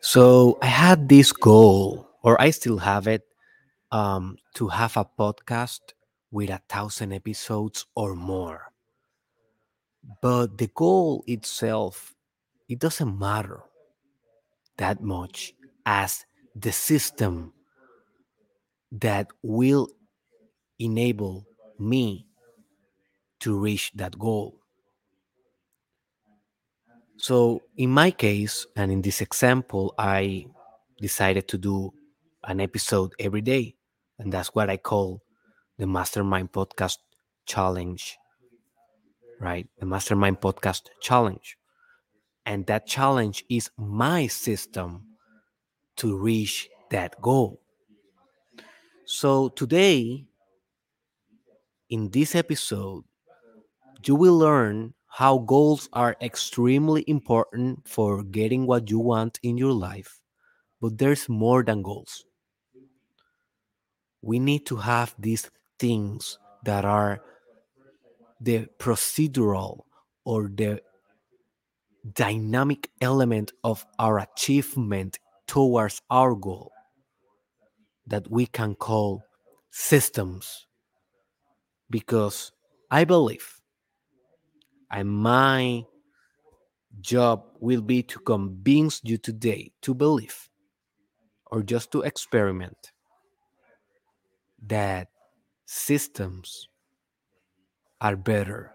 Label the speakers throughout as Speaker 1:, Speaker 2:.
Speaker 1: So I had this goal, or I still have it, um, to have a podcast with a thousand episodes or more. But the goal itself, it doesn't matter that much as the system that will enable me to reach that goal. So, in my case, and in this example, I decided to do an episode every day. And that's what I call the Mastermind Podcast Challenge, right? The Mastermind Podcast Challenge. And that challenge is my system to reach that goal. So, today, in this episode, you will learn how goals are extremely important for getting what you want in your life. But there's more than goals. We need to have these things that are the procedural or the dynamic element of our achievement towards our goal that we can call systems. Because I believe, and my job will be to convince you today to believe or just to experiment that systems are better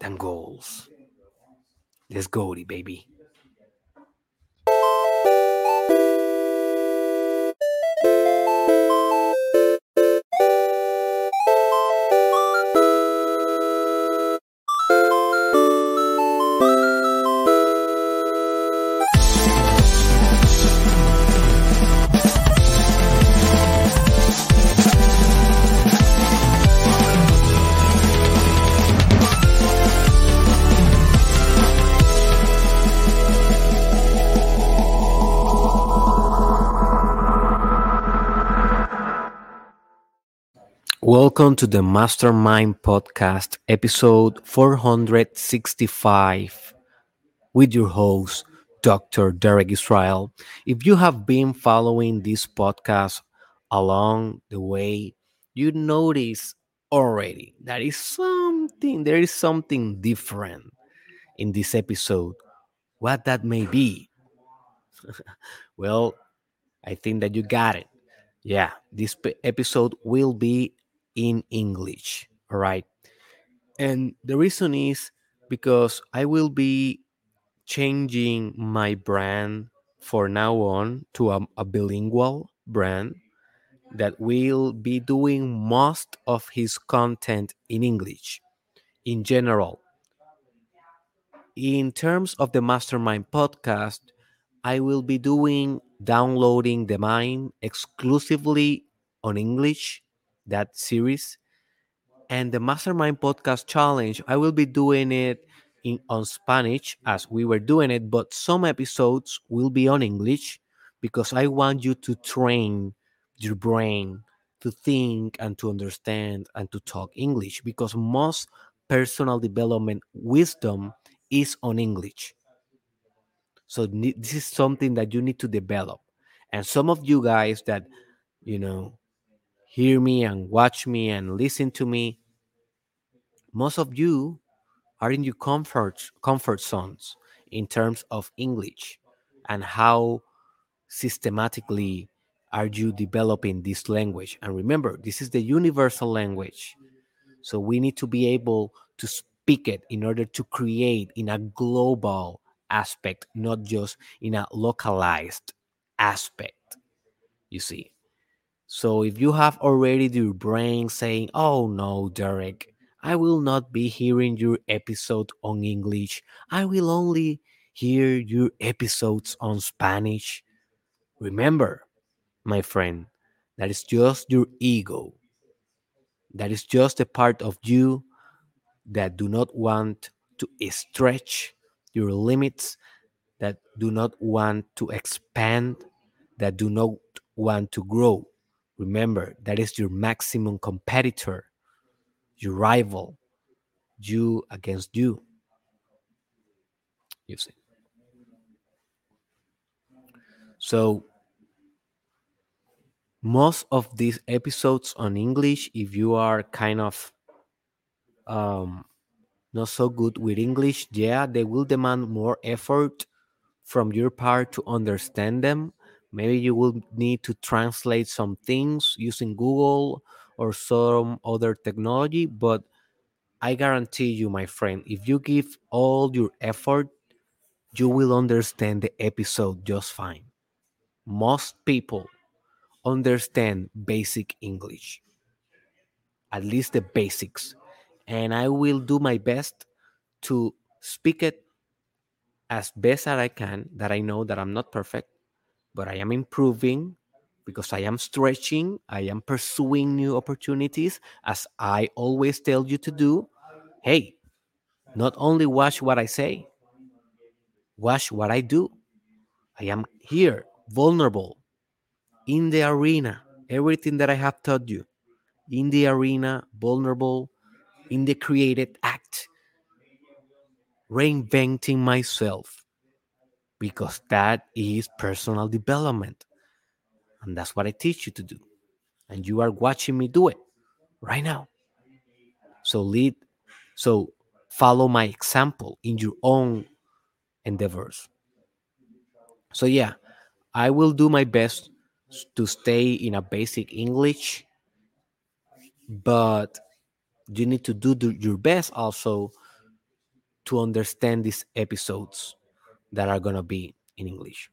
Speaker 1: than goals. Let's go, baby. Welcome to the Mastermind Podcast, episode 465, with your host, Dr. Derek Israel. If you have been following this podcast along the way, you notice already that is something, there is something different in this episode. What that may be? well, I think that you got it. Yeah, this episode will be in English. All right. And the reason is because I will be changing my brand for now on to a, a bilingual brand that will be doing most of his content in English in general. In terms of the Mastermind podcast, I will be doing downloading the mind exclusively on English that series. And the Mastermind Podcast Challenge, I will be doing it in on Spanish as we were doing it, but some episodes will be on English because I want you to train your brain to think and to understand and to talk English because most personal development wisdom is on English. So this is something that you need to develop. And some of you guys that, you know, hear me and watch me and listen to me, most of you are in your comfort comfort zones in terms of English and how systematically are you developing this language. And remember this is the universal language. So we need to be able to speak it in order to create in a global aspect not just in a localized aspect you see so if you have already your brain saying, oh no, Derek, I will not be hearing your episode on English, I will only hear your episodes on Spanish. Remember, my friend, that is just your ego. That is just a part of you that do not want to stretch your limits, that do not want to expand, that do not want to grow. Remember, that is your maximum competitor, your rival, you against you. You see. So, most of these episodes on English, if you are kind of um, not so good with English, yeah, they will demand more effort from your part to understand them. Maybe you will need to translate some things using Google or some other technology, but I guarantee you, my friend, if you give all your effort, you will understand the episode just fine. Most people understand basic English, at least the basics. And I will do my best to speak it as best as I can. That I know that I'm not perfect, but I am improving because I am stretching, I am pursuing new opportunities, as I always tell you to do. Hey, not only watch what I say, watch what I do. I am here, vulnerable, in the arena, everything that I have taught you, in the arena, vulnerable, in the created act, reinventing myself, because that is personal development. And that's what I teach you to do. And you are watching me do it right now. So lead, so follow my example in your own endeavors. So yeah, I will do my best to stay in a basic English, but you need to do your best also to understand these episodes that are going to be in English.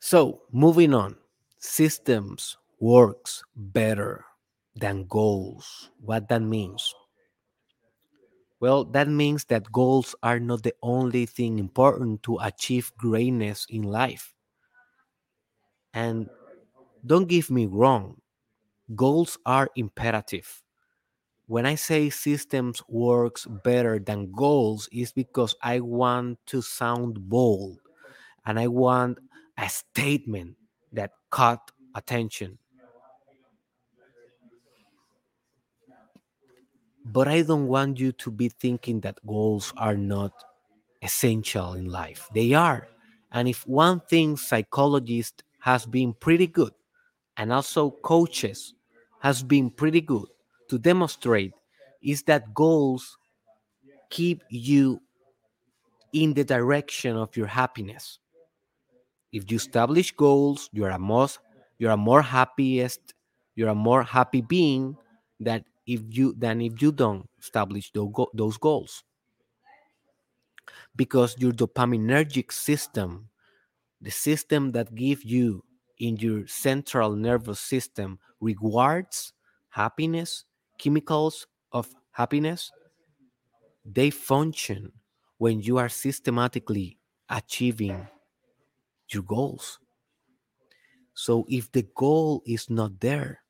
Speaker 1: So, moving on, systems works better than goals. What that means? Well, that means that goals are not the only thing important to achieve greatness in life. And don't give me wrong, goals are imperative. When I say systems works better than goals is because I want to sound bold and I want a statement that caught attention. But I don't want you to be thinking that goals are not essential in life. They are. And if one thing psychologist has been pretty good and also coaches has been pretty good to demonstrate is that goals keep you in the direction of your happiness. If you establish goals, you're a most you're a more happiest, you're a more happy being that if you than if you don't establish those goals. Because your dopaminergic system, the system that gives you in your central nervous system rewards happiness, chemicals of happiness, they function when you are systematically achieving your goals. So if the goal is not there,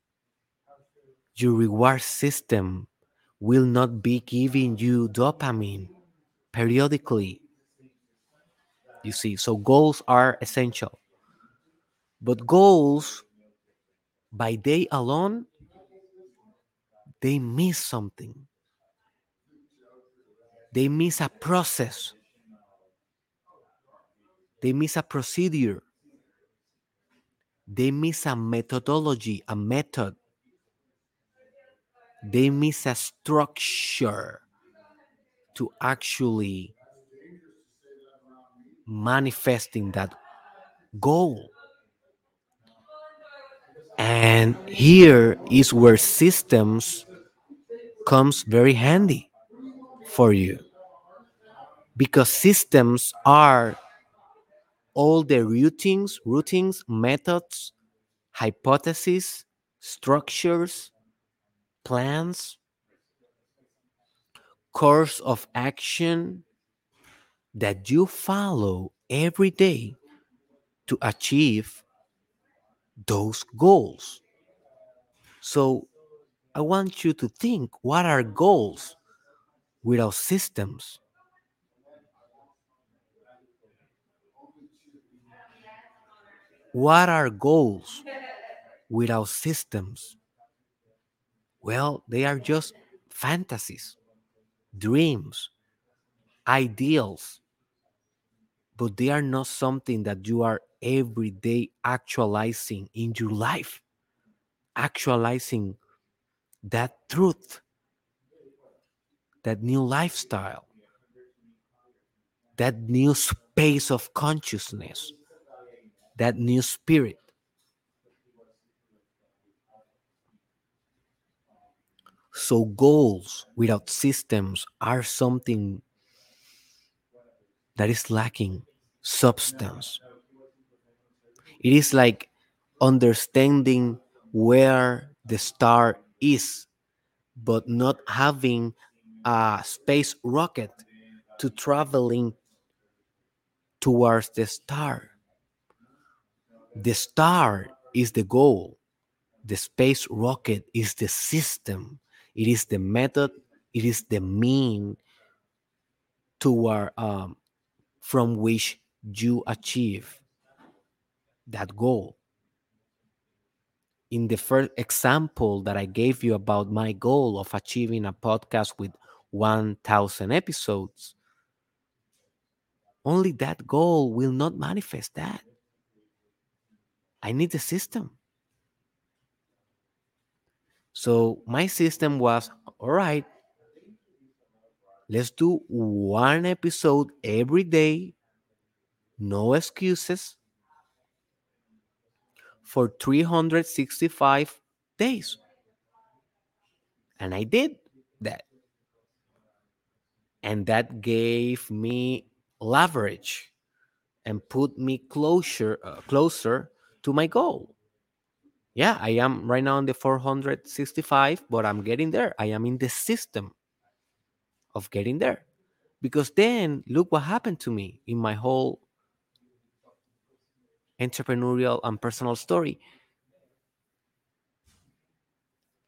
Speaker 1: your reward system will not be giving you dopamine periodically. You see, so goals are essential. But goals, by day alone, they miss something. They miss a process. They miss a procedure. They miss a methodology, a method. They miss a structure to actually manifesting that goal. And here is where systems comes very handy for you because systems are all the routines, routines, methods, hypotheses, structures, plans, course of action that you follow every day to achieve those goals. So I want you to think what are goals without systems? What are goals without systems? Well, they are just fantasies, dreams, ideals. but they are not something that you are every day actualizing in your life, actualizing that truth, that new lifestyle, that new space of consciousness, that new spirit. So, goals without systems are something that is lacking substance. It is like understanding where the star is, but not having a space rocket to traveling towards the star. The star is the goal. The space rocket is the system. It is the method. It is the mean toward um, from which you achieve that goal. In the first example that I gave you about my goal of achieving a podcast with 1,000 episodes, only that goal will not manifest that. I need the system. So my system was all right, let's do one episode every day, no excuses, for 365 days. And I did that. And that gave me leverage and put me closer uh, closer to my goal. Yeah, I am right now on the 465, but I'm getting there. I am in the system of getting there. Because then look what happened to me in my whole entrepreneurial and personal story.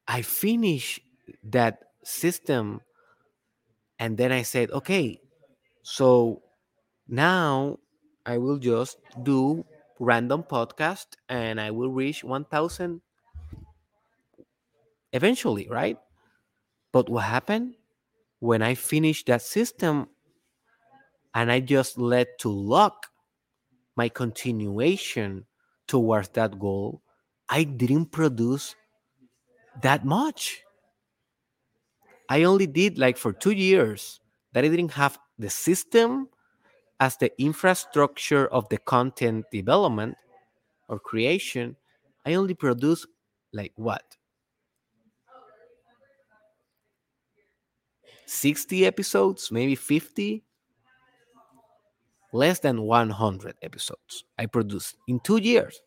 Speaker 1: I finished that system and then I said, okay, so now I will just do random podcast and I will reach 1000 eventually, right? But what happened when I finished that system and I just let to luck my continuation towards that goal, I didn't produce that much. I only did like for two years that I didn't have the system as the infrastructure of the content development or creation. I only produced like what? 60 episodes, maybe 50, less than 100 episodes I produced in two years.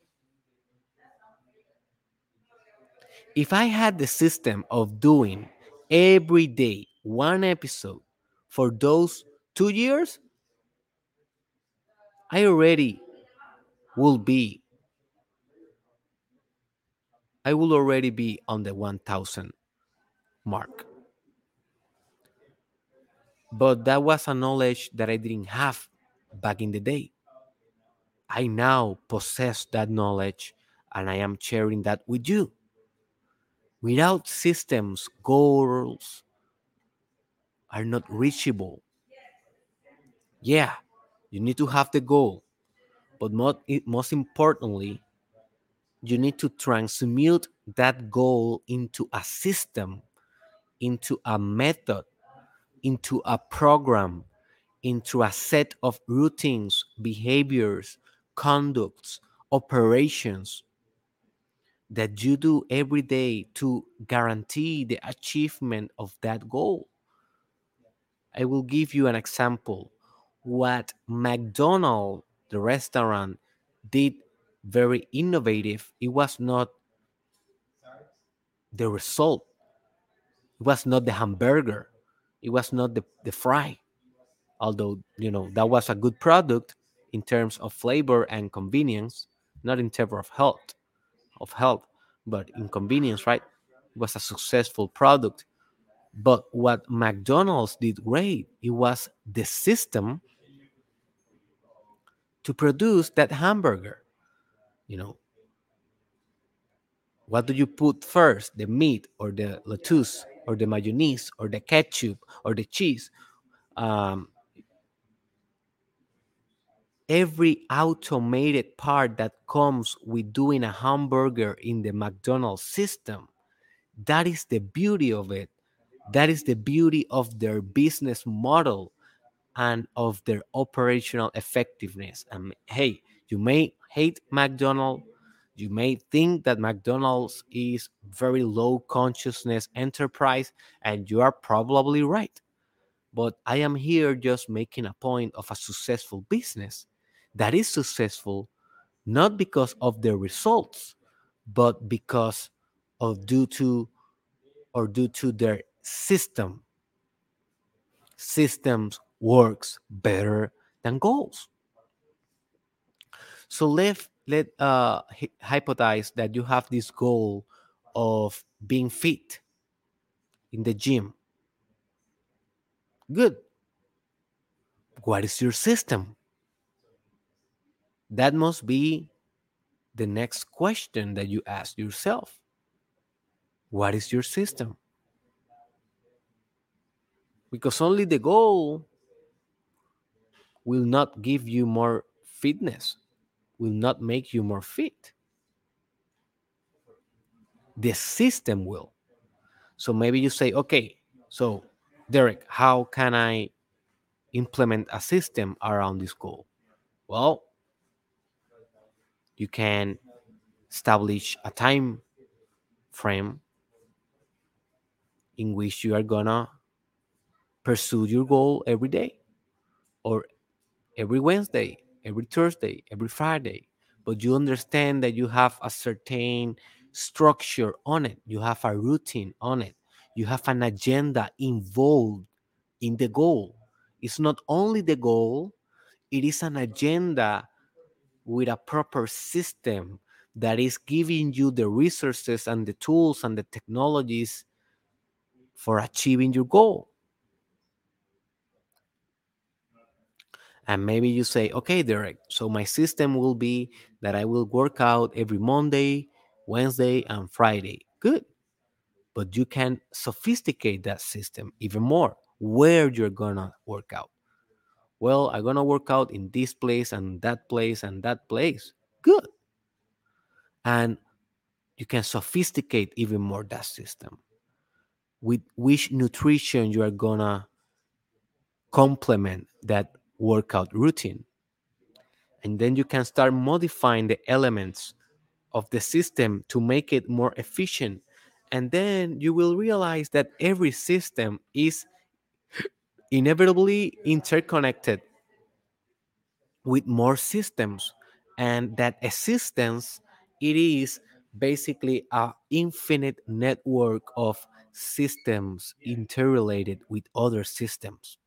Speaker 1: If I had the system of doing every day one episode for those two years, I already will be, I will already be on the 1000 mark. But that was a knowledge that I didn't have back in the day. I now possess that knowledge and I am sharing that with you. Without systems, goals are not reachable. Yeah, you need to have the goal, but most, importantly, you need to transmute that goal into a system, into a method, into a program, into a set of routines, behaviors, conducts, operations that you do every day to guarantee the achievement of that goal. I will give you an example. What McDonald's, the restaurant, did very innovative, it was not the result, it was not the hamburger, it was not the, the fry although you know that was a good product in terms of flavor and convenience not in terms of health of health but in convenience right? It was a successful product. But what mcdonald's did great it was the system to produce that hamburger you know? What do you put first the meat or the lettuce or the mayonnaise or the ketchup or the cheese? Um, every automated part that comes with doing a hamburger in the McDonald's system. That is the beauty of it. That is the beauty of their business model and of their operational effectiveness. And hey, you may hate McDonald's, you may think that McDonald's is very low consciousness enterprise, and you are probably right. But I am here just making a point of a successful business that is successful not because of their results, but because of due to or due to their system. Systems works better than goals. So let let uh, hypothesize that you have this goal of being fit in the gym. Good. What is your system? That must be the next question that you ask yourself. What is your system? Because only the goal will not give you more fitness, will not make you more fit. The system will. So maybe you say, okay, so Derek, how can I implement a system around this goal? Well, you can establish a time frame in which you are gonna pursue your goal every day or every Wednesday, every Thursday, every Friday. But you understand that you have a certain structure on it, you have a routine on it, you have an agenda involved in the goal. It's not only the goal, it is an agenda with a proper system that is giving you the resources and the tools and the technologies for achieving your goal. And maybe you say, okay, Derek, so my system will be that I will work out every Monday, Wednesday, and Friday. Good. But you can sophisticate that system even more where you're going to work out well, I'm gonna work out in this place and that place and that place. Good. And you can sophisticate even more that system with which nutrition you are gonna complement that workout routine. And then you can start modifying the elements of the system to make it more efficient. And then you will realize that every system is inevitably interconnected with more systems and that existence it is basically a infinite network of systems interrelated with other systems.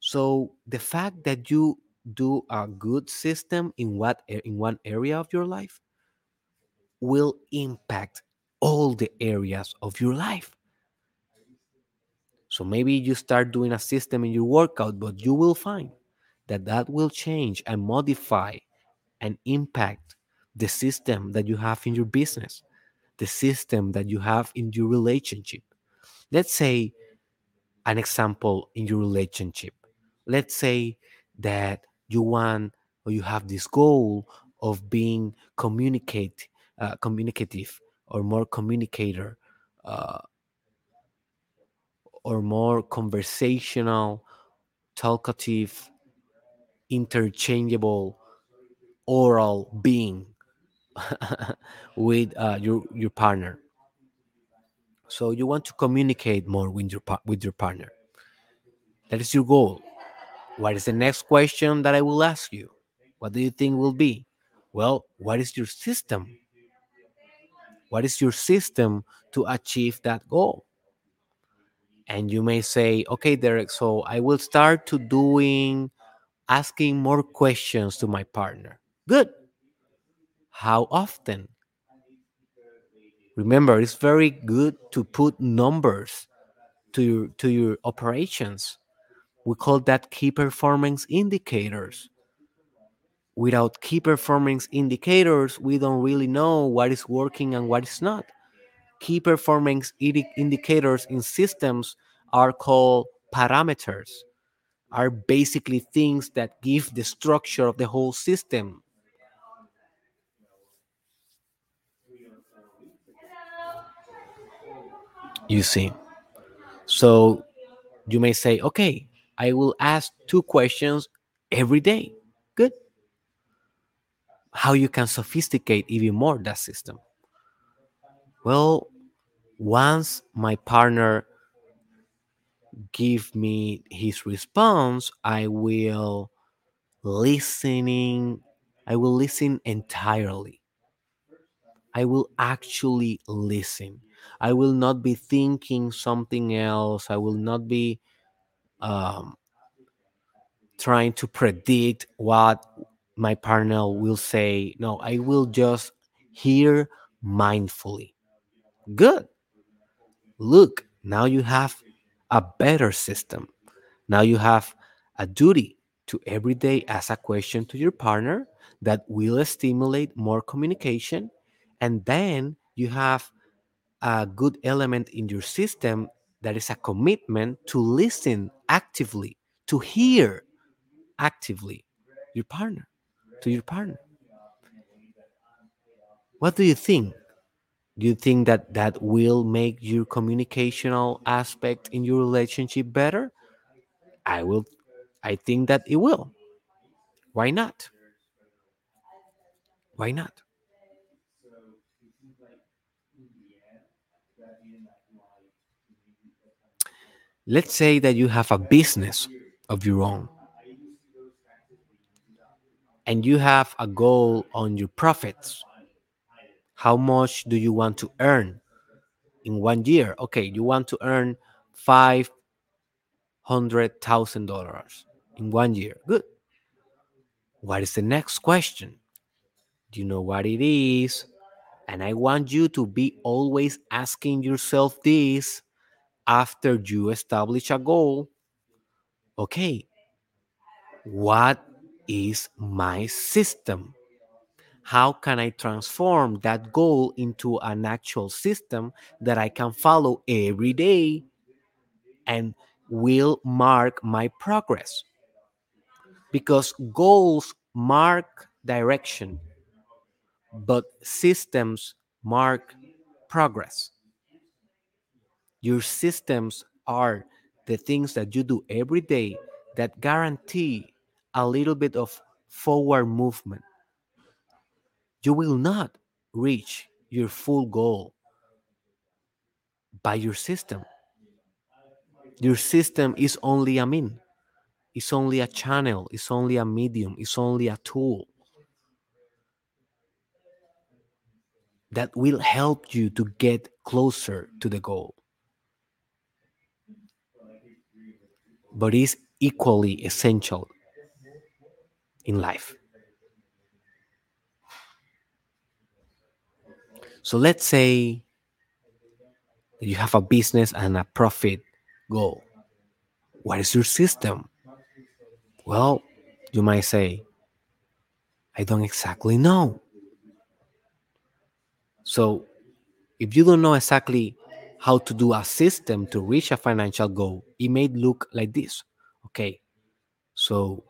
Speaker 1: So the fact that you do a good system in what in one area of your life will impact all the areas of your life so maybe you start doing a system in your workout, but you will find that that will change and modify and impact the system that you have in your business, the system that you have in your relationship. Let's say an example in your relationship. Let's say that you want or you have this goal of being communicate uh, communicative or more communicator uh, or more conversational, talkative, interchangeable, oral being with uh, your your partner. So you want to communicate more with your with your partner. That is your goal. What is the next question that I will ask you? What do you think will be? Well, what is your system? What is your system to achieve that goal? And you may say okay derek so i will start to doing asking more questions to my partner. Good. How often? Remember it's very good to put numbers to your to your operations. We call that key performance indicators. Without key performance indicators we don't really know what is working and what is not key performance indicators in systems are called parameters. are basically things that give the structure of the whole system. You see. So you may say, okay, I will ask two questions every day. Good. How you can sophisticate even more that system? Well, once my partner give me his response, I will listening I will listen entirely. I will actually listen. I will not be thinking something else. I will not be um, trying to predict what my partner will say. No, I will just hear mindfully. Good. Look, now you have a better system. Now you have a duty to every day ask a question to your partner that will stimulate more communication. And then you have a good element in your system that is a commitment to listen actively, to hear actively your partner, to your partner. What do you think? Do you think that that will make your communicational aspect in your relationship better? I will I think that it will. Why not? Why not? Let's say that you have a business of your own and you have a goal on your profits. How much do you want to earn in one year? Okay, you want to earn five hundred thousand dollars in one year. Good. What is the next question? Do you know what it is? And I want you to be always asking yourself this after you establish a goal. Okay, what is my system? How can I transform that goal into an actual system that I can follow every day and will mark my progress? Because goals mark direction, but systems mark progress. Your systems are the things that you do every day that guarantee a little bit of forward movement. You will not reach your full goal by your system. Your system is only a mean, it's only a channel, it's only a medium, it's only a tool that will help you to get closer to the goal. But is equally essential in life. So let's say you have a business and a profit goal. What is your system? Well, you might say, I don't exactly know. So, if you don't know exactly how to do a system to reach a financial goal, it may look like this. Okay, so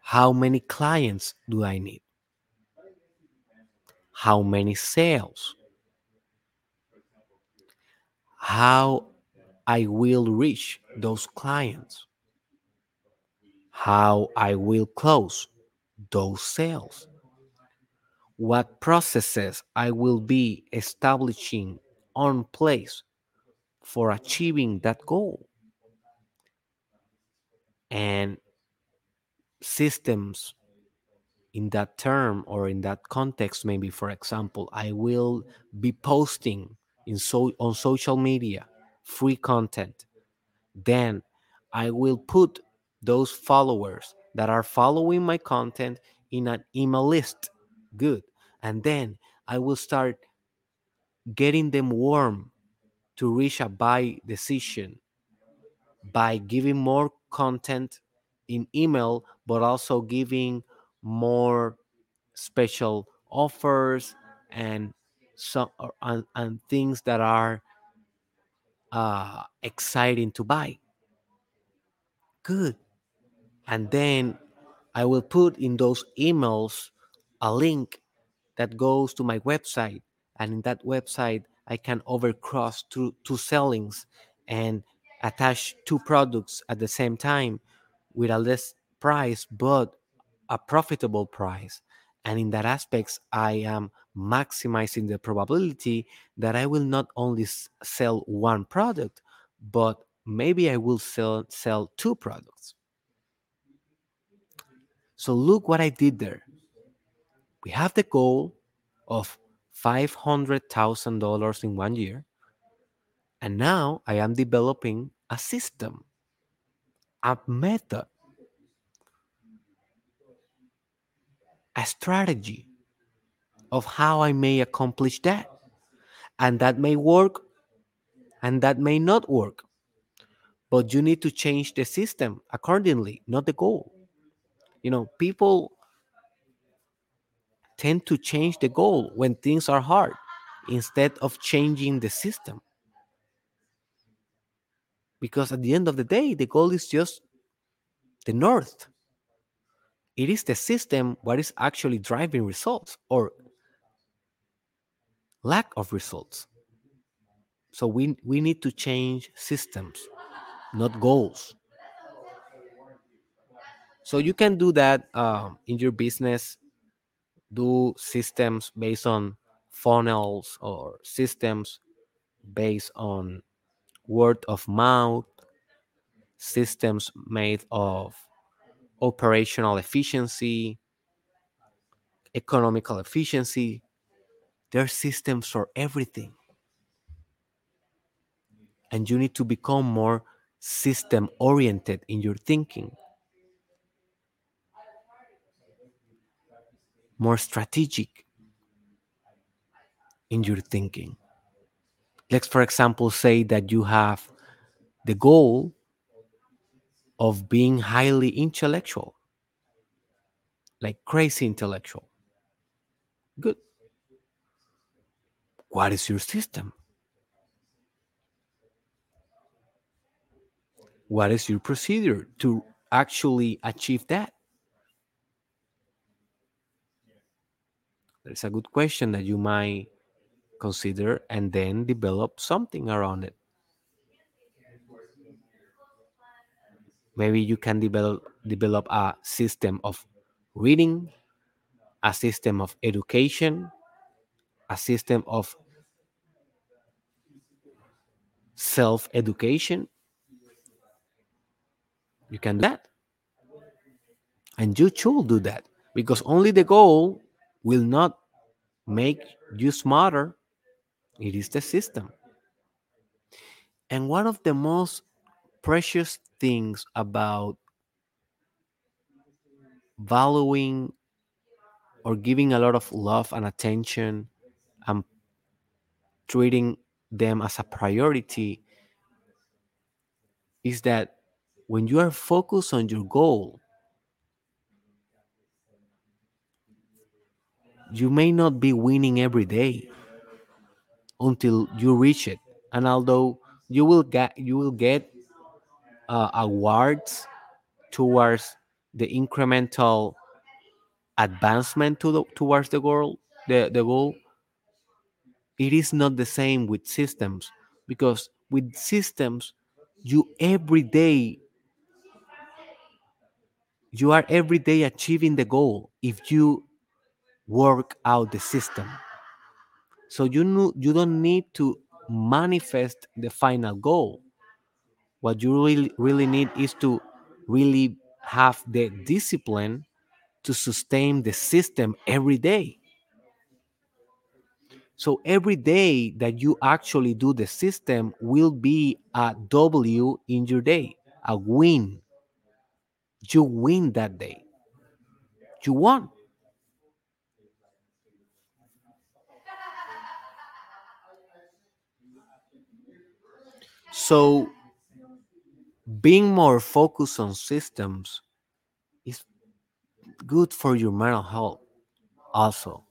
Speaker 1: how many clients do I need? How many sales? How I will reach those clients? How I will close those sales? What processes I will be establishing on place for achieving that goal? And systems in that term or in that context maybe for example i will be posting in so on social media free content. Then i will put those followers that are following my content in an email list. Good. And then i will start getting them warm to reach a buy decision by giving more content in email but also giving more special offers and some and, and things that are uh, exciting to buy Good. And then I will put in those emails a link that goes to my website. And in that website, I can overcross two, two sellings and attach two products at the same time with a less price, but a profitable price. And in that aspects, I am maximizing the probability that I will not only sell one product, but maybe I will sell, sell two products. So look what I did there. We have the goal of $500,000 in one year. And now I am developing a system, a method, a strategy of how I may accomplish that. And that may work and that may not work. But you need to change the system accordingly, not the goal. You know, people tend to change the goal when things are hard instead of changing the system. Because at the end of the day, the goal is just the north. It is the system what is actually driving results or lack of results. So we, we need to change systems, not goals. So you can do that um, in your business. Do systems based on funnels or systems based on word of mouth, systems made of operational efficiency, economical efficiency. There are systems for everything. And you need to become more system oriented in your thinking, more strategic in your thinking. Let's, for example, say that you have the goal of being highly intellectual, like crazy intellectual. Good. What is your system? What is your procedure to actually achieve that? That's a good question that you might consider and then develop something around it. Maybe you can develop develop a system of reading, a system of education, a system of self education. You can do that. And you should do that because only the goal will not make you smarter, it is the system. And one of the most precious things about valuing or giving a lot of love and attention and treating them as a priority is that when you are focused on your goal, you may not be winning every day until you reach it. And although you will get you will get uh, awards towards the incremental advancement to the, towards the goal, the, the goal, it is not the same with systems because with systems you every day you are every day achieving the goal if you work out the system. So you know you don't need to manifest the final goal what you really really need is to really have the discipline to sustain the system every day so every day that you actually do the system will be a W in your day, a win. You win that day. You won. So being more focused on systems is good for your mental health also.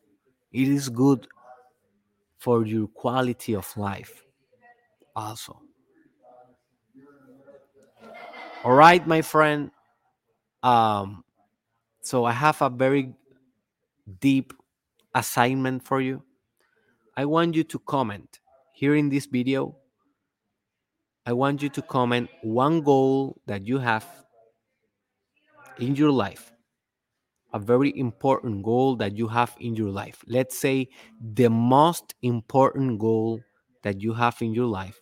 Speaker 1: It is good for your quality of life also. All right, my friend. Um, so I have a very deep assignment for you. I want you to comment here in this video. I want you to comment one goal that you have in your life, a very important goal that you have in your life. Let's say the most important goal that you have in your life.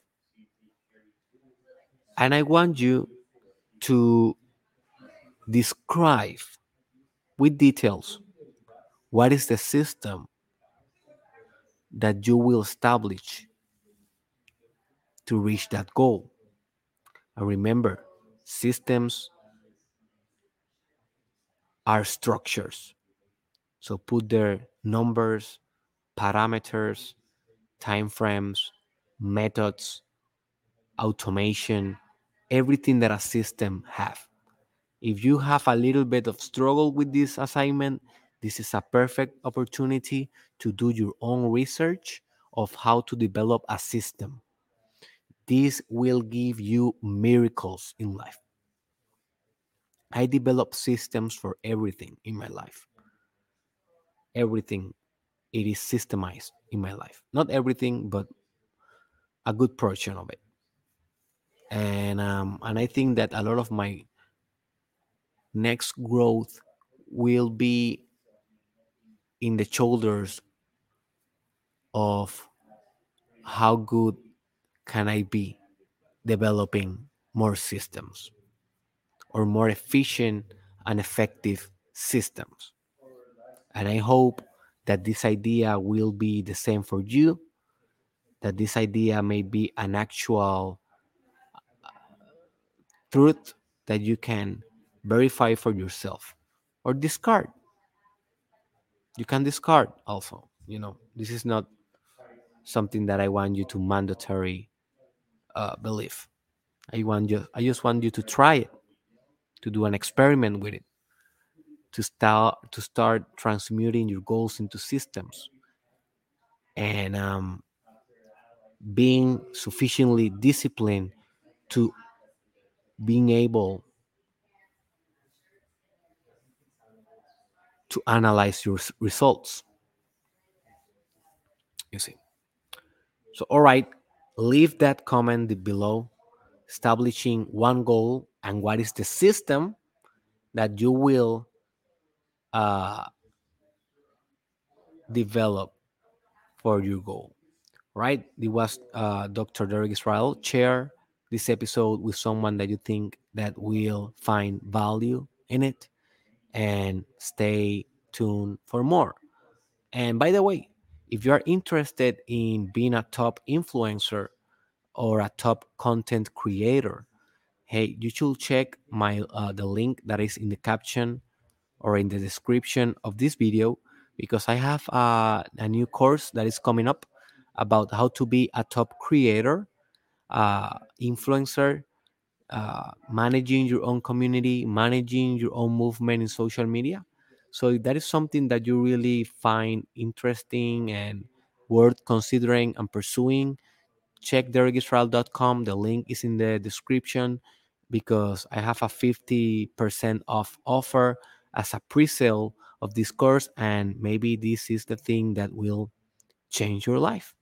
Speaker 1: And I want you to describe with details what is the system that you will establish to reach that goal. And remember, systems are structures. So put their numbers, parameters, timeframes, methods, automation, everything that a system have. If you have a little bit of struggle with this assignment, this is a perfect opportunity to do your own research of how to develop a system. This will give you miracles in life. I develop systems for everything in my life. Everything it is systemized in my life. Not everything, but a good portion of it. And um, and I think that a lot of my next growth will be in the shoulders of how good can I be developing more systems or more efficient and effective systems. And I hope that this idea will be the same for you, that this idea may be an actual uh, truth that you can verify for yourself or discard. You can discard also. You know, this is not something that I want you to mandatory uh, believe. I want you. I just want you to try it, to do an experiment with it, to start to start transmuting your goals into systems, and um, being sufficiently disciplined to being able to analyze your results. You see. So, all right, leave that comment below, establishing one goal and what is the system that you will uh, develop for your goal. Right? It was uh, Dr. Derek Israel. Share this episode with someone that you think that will find value in it, and stay tuned for more. And by the way, if you are interested in being a top influencer or a top content creator, hey, you should check my uh, the link that is in the caption or in the description of this video because I have uh, a new course that is coming up about how to be a top creator, uh, influencer, uh, managing your own community, managing your own movement in social media. So that is something that you really find interesting and worth considering and pursuing, check derekisrael.com. The link is in the description because I have a 50% off offer as a pre-sale of this course and maybe this is the thing that will change your life.